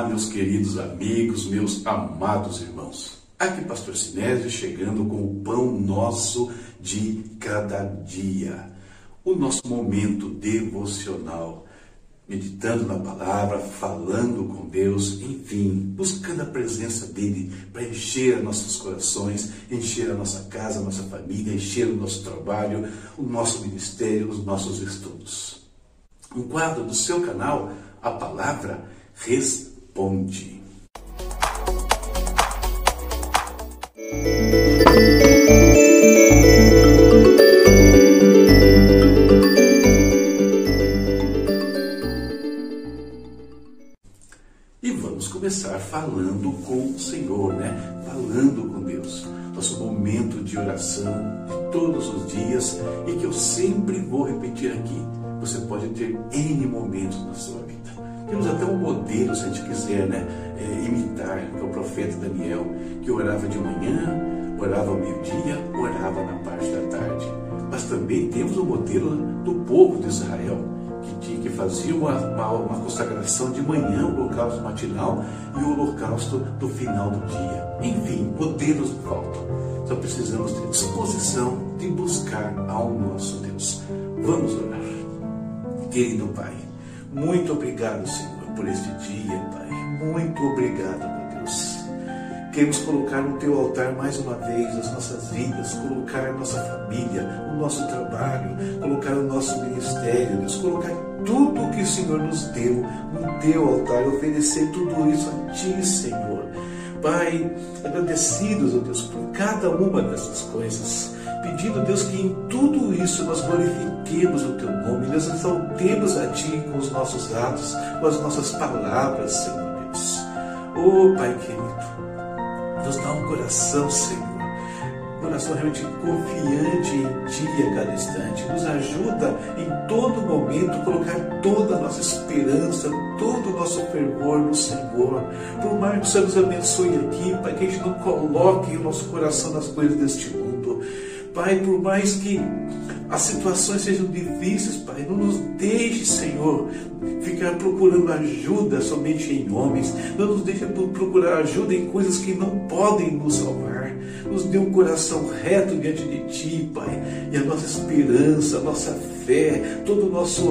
Meus queridos amigos, meus amados irmãos. Aqui, Pastor Sinésio, chegando com o pão nosso de cada dia. O nosso momento devocional, meditando na palavra, falando com Deus, enfim, buscando a presença dEle para encher nossos corações, encher a nossa casa, a nossa família, encher o nosso trabalho, o nosso ministério, os nossos estudos. Um quadro do seu canal, a palavra responde. E vamos começar falando com o Senhor, né? Falando com Deus. Nosso momento de oração de todos os dias e que eu sempre vou repetir aqui. Você pode ter N momentos na sua vida. Temos até um modelo, se a gente quiser né, é, imitar, que é o profeta Daniel, que orava de manhã, orava ao meio-dia, orava na parte da tarde. Mas também temos o modelo do povo de Israel, que, que fazia uma, uma, uma consagração de manhã, o holocausto matinal e o holocausto do final do dia. Enfim, modelos faltam. Só precisamos ter disposição de buscar ao nosso Deus. Vamos orar. Querido Pai, muito obrigado, Senhor, por este dia, Pai. Muito obrigado, meu Deus. Queremos colocar no teu altar mais uma vez as nossas vidas, colocar a nossa família, o nosso trabalho, colocar o nosso ministério, Deus, colocar tudo o que o Senhor nos deu no teu altar, oferecer tudo isso a Ti, Senhor. Pai, agradecidos, ó Deus, por cada uma dessas coisas pedindo, Deus, que em tudo isso nós glorifiquemos o Teu nome, nós exaltemos a Ti com os nossos atos, com as nossas palavras, Senhor Deus. Oh, Pai querido, nos dá um coração, Senhor, coração realmente confiante em Ti a cada instante. Nos ajuda em todo momento a colocar toda a nossa esperança, todo o nosso fervor no Senhor. Por mais que o Senhor nos abençoe aqui, Pai, que a gente não coloque o nosso coração nas coisas deste mundo. Pai, por mais que as situações sejam difíceis, Pai, não nos deixe, Senhor, ficar procurando ajuda somente em homens. Não nos deixe procurar ajuda em coisas que não podem nos salvar. Nos dê um coração reto diante de Ti, Pai, e a nossa esperança, a nossa fé, toda a nossa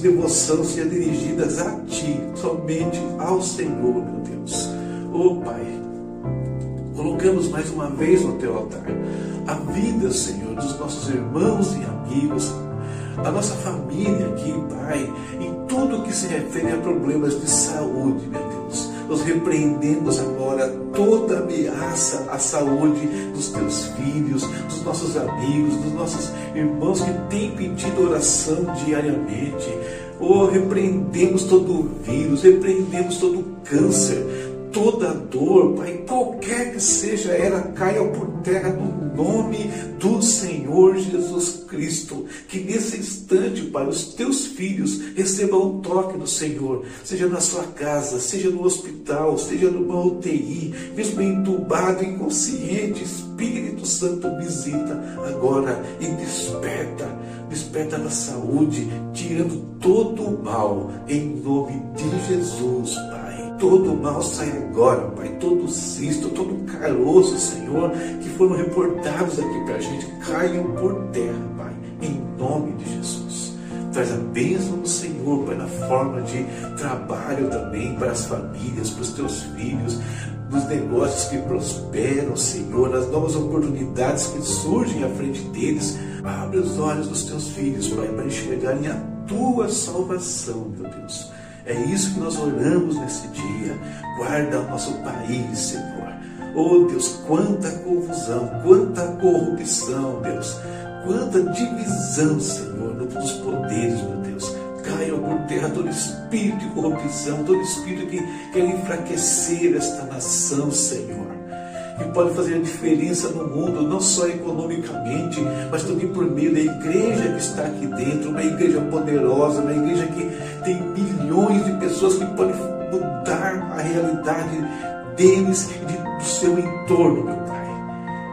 devoção seja dirigidas a Ti, somente ao Senhor, meu Deus. Oh, Pai, colocamos mais uma vez no Teu altar a vida, Senhor, dos nossos irmãos e amigos, a nossa família aqui, Pai, em tudo que se refere a problemas de saúde, meu Deus. Nós repreendemos agora toda ameaça à saúde dos teus filhos, dos nossos amigos, dos nossos irmãos que têm pedido oração diariamente. Oh, repreendemos todo o vírus, repreendemos todo o câncer, toda dor, Pai, qualquer que seja ela, caia por terra no nome do Senhor Jesus Cristo. Que nesse instante, Pai, os teus filhos recebam um toque do Senhor, seja na sua casa, seja no hospital, seja numa UTI, mesmo entubado, inconsciente, Espírito Santo visita agora e desperta, desperta na saúde, tirando todo o mal, em nome de Jesus, Pai. Todo mal sai agora, Pai. Todo cisto, todo caroço, Senhor, que foram reportados aqui para a gente, caiam por terra, Pai. Em nome de Jesus. Traz a bênção do Senhor, Pai, na forma de trabalho também para as famílias, para os teus filhos, nos negócios que prosperam, Senhor, nas novas oportunidades que surgem à frente deles. Abre os olhos dos teus filhos, Pai, para enxergarem a tua salvação, meu Deus. É isso que nós oramos nesse dia. Guarda o nosso país, Senhor. Oh Deus, quanta confusão, quanta corrupção, Deus. Quanta divisão, Senhor, dos poderes, meu Deus. Caia por terra todo espírito de corrupção, todo espírito que quer enfraquecer esta nação, Senhor que pode fazer a diferença no mundo, não só economicamente, mas também por meio da igreja que está aqui dentro, uma igreja poderosa, uma igreja que tem milhões de pessoas que podem mudar a realidade deles e de, do seu entorno, meu Pai.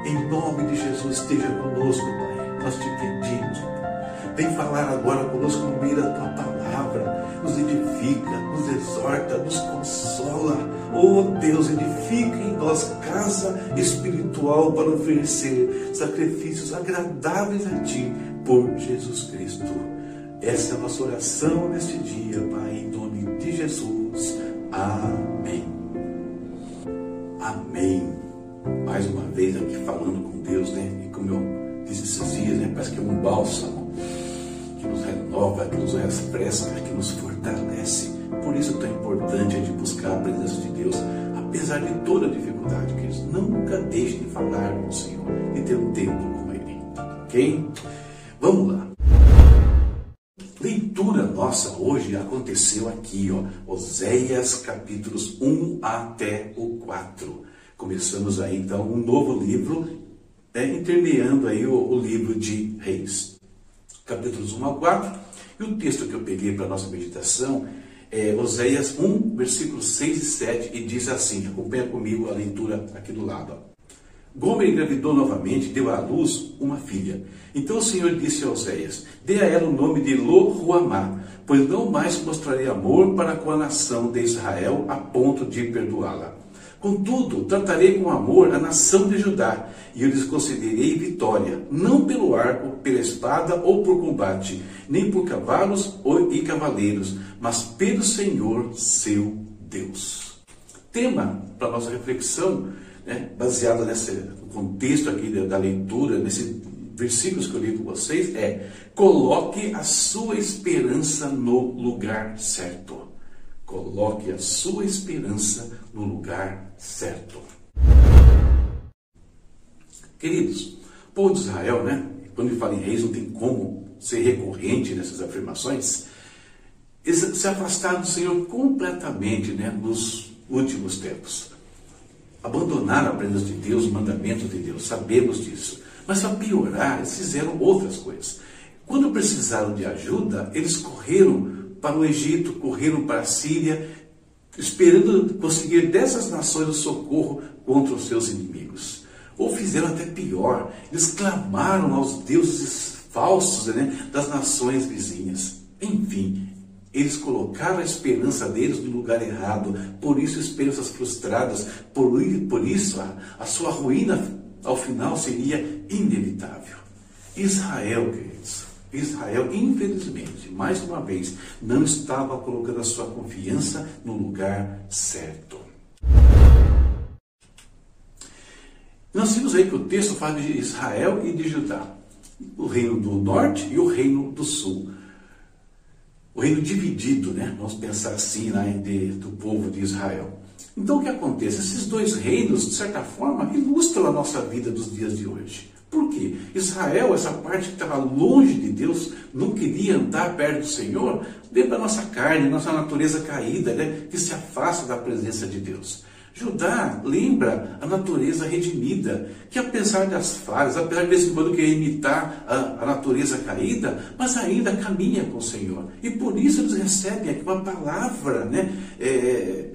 Em nome de Jesus, esteja conosco, Pai. Nós te pedimos, Pai. Vem falar agora conosco no meio da tua palavra, nos edifica, nos exorta nos consola. Oh Deus, edifica em nós casa espiritual para oferecer sacrifícios agradáveis a Ti por Jesus Cristo. Essa é a nossa oração neste dia, Pai, em nome de Jesus. Amém. Amém. Mais uma vez aqui falando com Deus, né? E como eu disse esses dias, né? Parece que é um bálsamo que nos renova, que nos refresca, que nos fortalece. Por isso é tão importante a gente buscar a presença de Deus, apesar de toda a dificuldade, que eles nunca deixem de falar com o Senhor e ter um tempo com Ele. Ok? Vamos lá. Leitura nossa hoje aconteceu aqui, ó, Oséias capítulos 1 até o 4. Começamos aí então um novo livro, né, intermeando aí o, o livro de Reis capítulos 1 a 4. E o texto que eu peguei para nossa meditação é Oséias 1, versículos 6 e 7, e diz assim: acompanha comigo a leitura aqui do lado. Ó. Gomer engravidou novamente, deu à luz uma filha. Então o Senhor disse a Oséias: Dê a ela o nome de Lo-Ruamá, pois não mais mostrarei amor para com a nação de Israel a ponto de perdoá-la. Contudo, tratarei com amor a nação de Judá, e eu lhes concederei vitória, não pelo arco, pela espada ou por combate, nem por cavalos e cavaleiros, mas pelo Senhor seu Deus. Tema para nossa reflexão, né, baseado nesse contexto aqui da, leitura, nesses versículos que eu li com vocês, é: coloque a sua esperança no lugar certo. Coloque a sua esperança no lugar certo. Queridos, povo de Israel, né? Quando ele fala em reis, não tem como ser recorrente nessas afirmações. Eles se afastaram do Senhor completamente, né? Nos últimos tempos. Abandonaram a presença de Deus, os mandamentos de Deus, sabemos disso. Mas para piorar, eles fizeram outras coisas. Quando precisaram de ajuda, eles correram para o Egito, correram para a Síria, esperando conseguir dessas nações o socorro contra os seus inimigos. Ou fizeram até pior, eles clamaram aos deuses falsos né, das nações vizinhas. Enfim, eles colocaram a esperança deles no lugar errado, por isso esperanças frustradas, por, por isso a, a sua ruína ao final seria inevitável. Israel, queridos, Israel, infelizmente, mais uma vez, não estava colocando a sua confiança no lugar certo. Nós vimos aí que o texto fala de Israel e de Judá, o reino do norte e o reino do sul. O reino dividido, né? Vamos pensar assim, né, de, do povo de Israel. Então o que acontece? Esses dois reinos, de certa forma, ilustram a nossa vida dos dias de hoje. Por quê? Israel, essa parte que estava longe de Deus, não queria andar perto do Senhor, dentro da nossa carne, nossa natureza caída, né, que se afasta da presença de Deus. Judá lembra a natureza redimida, que apesar das falhas, apesar de vez em quando querer imitar a, a, natureza caída, mas ainda caminha com o Senhor. E por isso eles recebem aqui uma palavra né, é,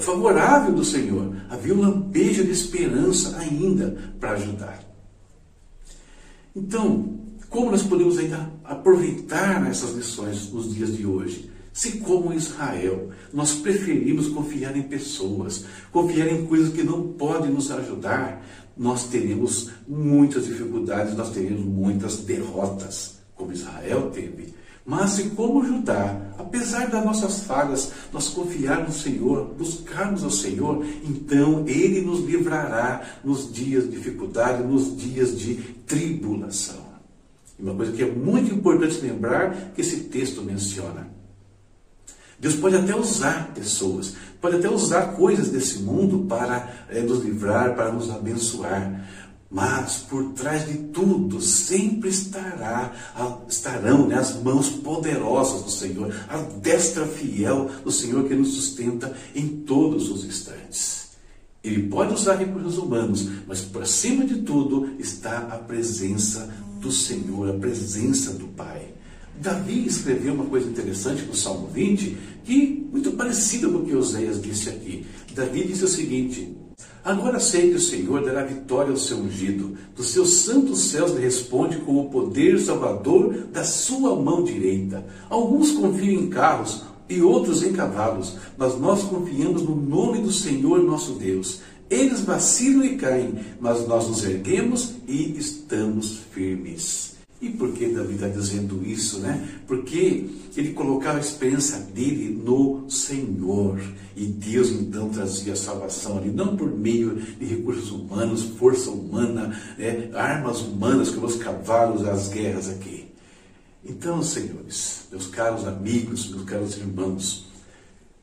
favorável do Senhor. Havia um lampejo de esperança ainda para ajudar. Então, como nós podemos ainda aproveitar essas lições nos dias de hoje? Se, como Israel, nós preferimos confiar em pessoas, confiar em coisas que não podem nos ajudar, nós teremos muitas dificuldades, nós teremos muitas derrotas, como Israel teve. Mas se como Judá, apesar das nossas falhas, nós confiarmos no Senhor, buscarmos ao Senhor, então Ele nos livrará nos dias de dificuldade, nos dias de tribulação. E uma coisa que é muito importante lembrar que esse texto menciona. Deus pode até usar pessoas, pode até usar coisas desse mundo para é, nos livrar, para nos abençoar. Mas por trás de tudo sempre estará, estarão né, as mãos poderosas do Senhor, a destra fiel do Senhor que nos sustenta em todos os instantes. Ele pode usar recursos humanos, mas por cima de tudo está a presença do Senhor, a presença do Pai. Davi escreveu uma coisa interessante no Salmo 20, que muito parecida com o que Oséias disse aqui. Davi disse o seguinte: Agora sei que o Senhor dará vitória ao seu ungido. Dos seus santos céus lhe responde com o poder salvador da sua mão direita. Alguns confiam em carros, e outros em cavalos, mas nós confiamos no nome do Senhor nosso Deus. Eles vacilam e caem, mas nós nos erguemos e estamos firmes. E por que Davi está dizendo isso, né? Porque ele colocava a esperança dele no Senhor. E Deus então trazia a salvação ali, não por meio de recursos humanos, força humana, né? armas humanas, como os cavalos, as guerras aqui. Então, senhores, meus caros amigos, meus caros irmãos,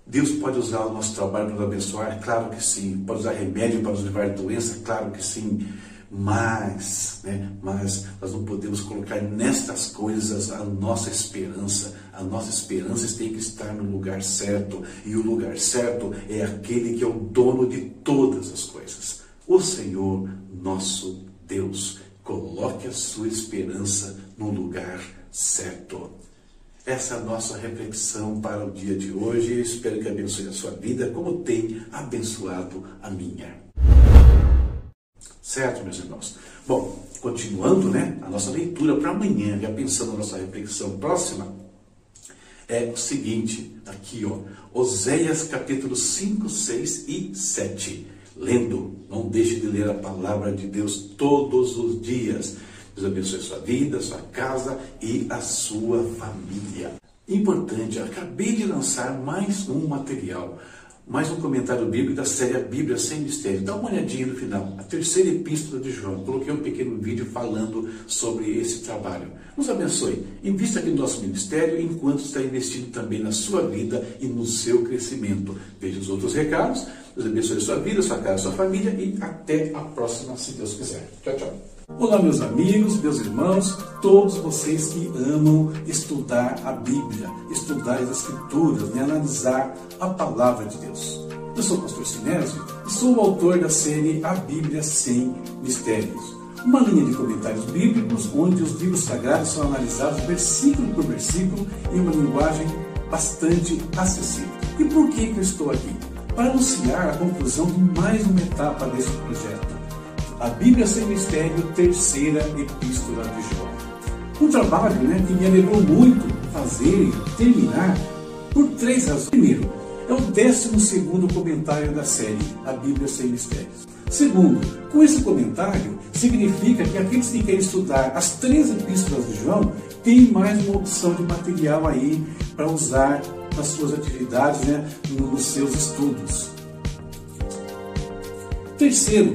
Deus pode usar o nosso trabalho para nos abençoar? Claro que sim. Pode usar remédio para nos livrar de doença? Claro que sim. Mas, né, mas nós não podemos colocar nestas coisas a nossa esperança. A nossa esperança tem que estar no lugar certo. E o lugar certo é aquele que é o dono de todas as coisas. O Senhor nosso Deus. Coloque a sua esperança no lugar certo. Essa é a nossa reflexão para o dia de hoje. Espero que abençoe a sua vida como tem abençoado a minha. Certo, meus irmãos? Bom, continuando né, a nossa leitura para amanhã, já pensando na nossa reflexão próxima, é o seguinte, aqui ó, Oséias capítulo 5, 6 e 7. Lendo, não deixe de ler a palavra de Deus todos os dias. Deus abençoe sua vida, sua casa e a sua família. Importante, acabei de lançar mais um material mais um comentário bíblico da série Bíblia Sem Mistério. Dá uma olhadinha no final, a terceira epístola de João. Coloquei um pequeno vídeo falando sobre esse trabalho. Nos abençoe. Invista aqui no nosso ministério enquanto está investindo também na sua vida e no seu crescimento. Veja os outros recados. Deus abençoe a sua vida, sua casa, sua família e até a próxima, se Deus quiser. Tchau, tchau. Olá, meus amigos, meus irmãos, todos vocês que amam estudar a Bíblia, estudar as Escrituras, né, analisar a palavra de Deus. Eu sou o pastor Sinésio e sou o autor da série A Bíblia Sem Mistérios. Uma linha de comentários bíblicos onde os livros sagrados são analisados versículo por versículo em uma linguagem bastante acessível. E por que, que eu estou aqui? Para anunciar a conclusão de mais uma etapa desse projeto a Bíblia Sem Mistério, terceira epístola de João. Um trabalho né, que me alegrou muito fazer e terminar por três razões. Primeiro, é o décimo segundo comentário da série A Bíblia Sem Mistérios. Segundo, com esse comentário, significa que aqueles que querem estudar as três epístolas de João têm mais uma opção de material aí para usar nas suas atividades, né, nos seus estudos. Terceiro,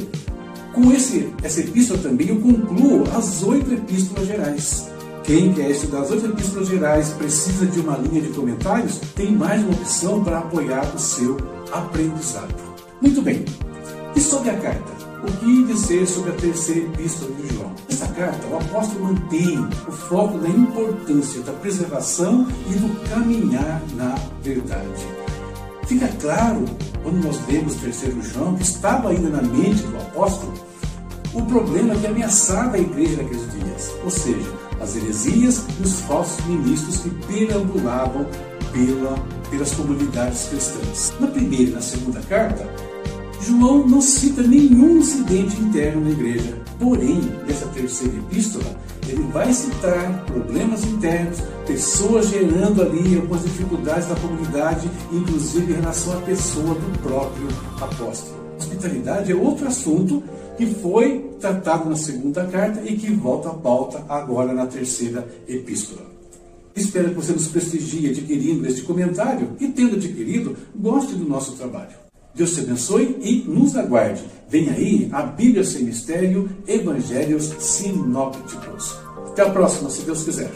com esse, essa epístola também eu concluo as oito epístolas gerais. Quem quer estudar as oito epístolas gerais precisa de uma linha de comentários, tem mais uma opção para apoiar o seu aprendizado. Muito bem. E sobre a carta? O que dizer sobre a terceira epístola de carta, o apóstolo mantém o foco da importância da preservação e do caminhar na verdade. Fica claro, quando nós lemos o terceiro João, que estava ainda na mente do apóstolo o problema que ameaçava a igreja naqueles dias, ou seja, as heresias e os falsos ministros que perambulavam pela, pelas comunidades cristãs. Na primeira e na segunda carta, João não cita nenhum incidente interno na igreja, porém, nessa terceira epístola, ele vai citar problemas internos, pessoas gerando ali algumas dificuldades na comunidade, inclusive em relação à pessoa do próprio apóstolo. Hospitalidade é outro assunto que foi tratado na segunda carta e que volta à pauta agora na terceira epístola. Espero que você nos prestigie adquirindo este comentário e, tendo adquirido, goste do nosso trabalho. Deus te abençoe e nos aguarde. Vem aí a Bíblia Sem Mistério, Evangelhos Sinópticos. Até a próxima, se Deus quiser.